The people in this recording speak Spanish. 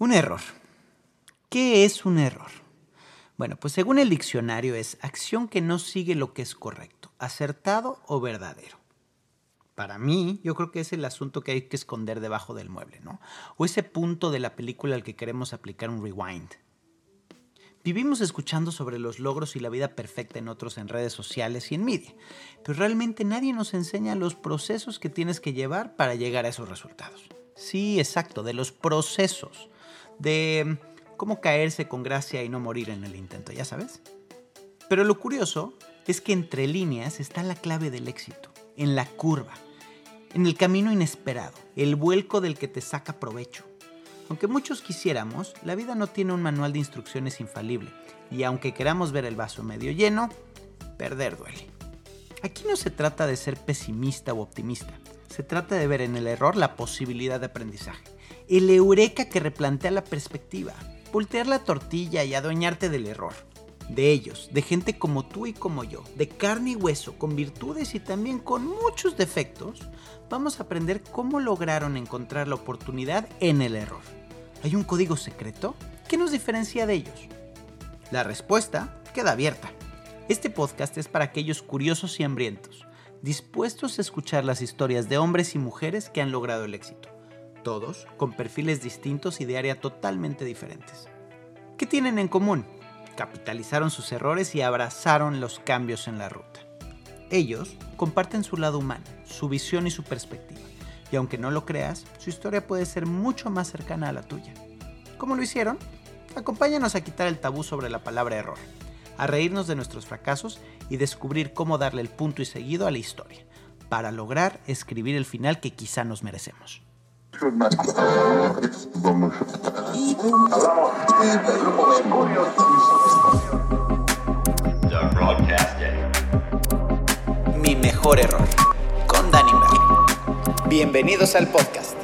Un error. ¿Qué es un error? Bueno, pues según el diccionario es acción que no sigue lo que es correcto, acertado o verdadero. Para mí, yo creo que es el asunto que hay que esconder debajo del mueble, ¿no? O ese punto de la película al que queremos aplicar un rewind. Vivimos escuchando sobre los logros y la vida perfecta en otros en redes sociales y en media, pero realmente nadie nos enseña los procesos que tienes que llevar para llegar a esos resultados. Sí, exacto, de los procesos de cómo caerse con gracia y no morir en el intento, ya sabes. Pero lo curioso es que entre líneas está la clave del éxito, en la curva, en el camino inesperado, el vuelco del que te saca provecho. Aunque muchos quisiéramos, la vida no tiene un manual de instrucciones infalible, y aunque queramos ver el vaso medio lleno, perder duele. Aquí no se trata de ser pesimista o optimista, se trata de ver en el error la posibilidad de aprendizaje el eureka que replantea la perspectiva, voltear la tortilla y adueñarte del error. De ellos, de gente como tú y como yo, de carne y hueso, con virtudes y también con muchos defectos, vamos a aprender cómo lograron encontrar la oportunidad en el error. ¿Hay un código secreto? ¿Qué nos diferencia de ellos? La respuesta queda abierta. Este podcast es para aquellos curiosos y hambrientos, dispuestos a escuchar las historias de hombres y mujeres que han logrado el éxito todos con perfiles distintos y de área totalmente diferentes. ¿Qué tienen en común? Capitalizaron sus errores y abrazaron los cambios en la ruta. Ellos comparten su lado humano, su visión y su perspectiva. Y aunque no lo creas, su historia puede ser mucho más cercana a la tuya. ¿Cómo lo hicieron? Acompáñanos a quitar el tabú sobre la palabra error, a reírnos de nuestros fracasos y descubrir cómo darle el punto y seguido a la historia, para lograr escribir el final que quizá nos merecemos. Mi mejor error con Danny Merlin. Bienvenidos al podcast.